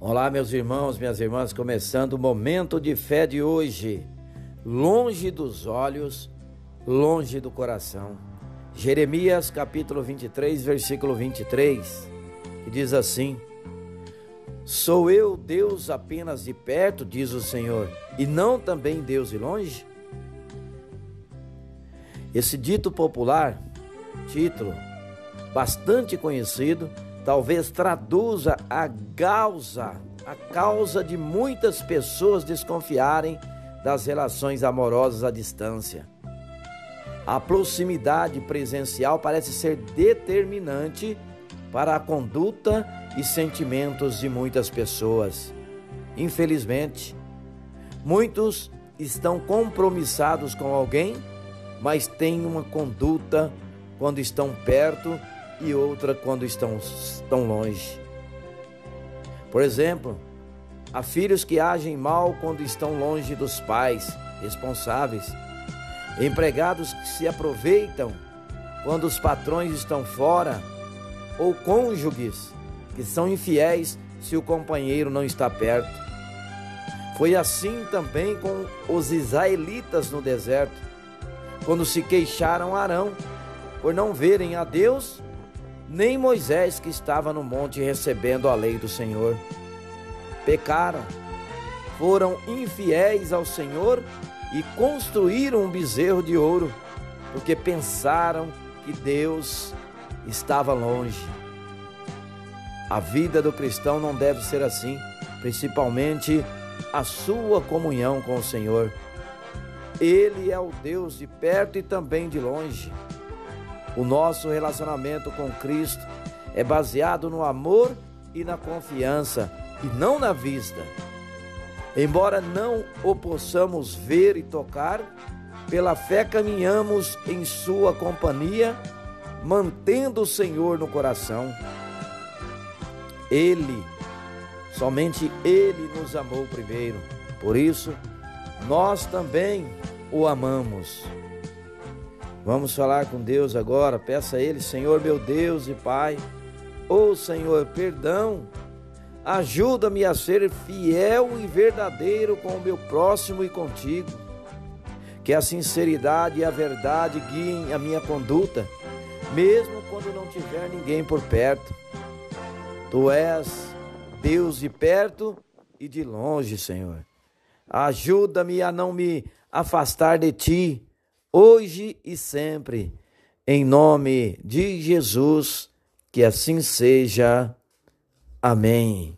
Olá, meus irmãos, minhas irmãs, começando o momento de fé de hoje. Longe dos olhos, longe do coração. Jeremias capítulo 23, versículo 23, que diz assim: Sou eu Deus apenas de perto, diz o Senhor, e não também Deus de longe? Esse dito popular, título bastante conhecido, talvez traduza a causa, a causa de muitas pessoas desconfiarem das relações amorosas à distância. A proximidade presencial parece ser determinante para a conduta e sentimentos de muitas pessoas. Infelizmente, muitos estão compromissados com alguém, mas têm uma conduta quando estão perto e outra quando estão, estão longe. Por exemplo, há filhos que agem mal quando estão longe dos pais responsáveis, empregados que se aproveitam quando os patrões estão fora, ou cônjuges que são infiéis se o companheiro não está perto. Foi assim também com os israelitas no deserto, quando se queixaram Arão por não verem a Deus nem Moisés que estava no monte recebendo a lei do Senhor. Pecaram, foram infiéis ao Senhor e construíram um bezerro de ouro, porque pensaram que Deus estava longe. A vida do cristão não deve ser assim, principalmente a sua comunhão com o Senhor. Ele é o Deus de perto e também de longe. O nosso relacionamento com Cristo é baseado no amor e na confiança e não na vista. Embora não o possamos ver e tocar, pela fé caminhamos em Sua companhia, mantendo o Senhor no coração. Ele, somente Ele nos amou primeiro, por isso nós também o amamos. Vamos falar com Deus agora. Peça a Ele, Senhor meu Deus e Pai. Ô oh, Senhor, perdão. Ajuda-me a ser fiel e verdadeiro com o meu próximo e contigo. Que a sinceridade e a verdade guiem a minha conduta, mesmo quando não tiver ninguém por perto. Tu és Deus de perto e de longe, Senhor. Ajuda-me a não me afastar de ti hoje e sempre. Em nome de Jesus, que assim seja. Amém.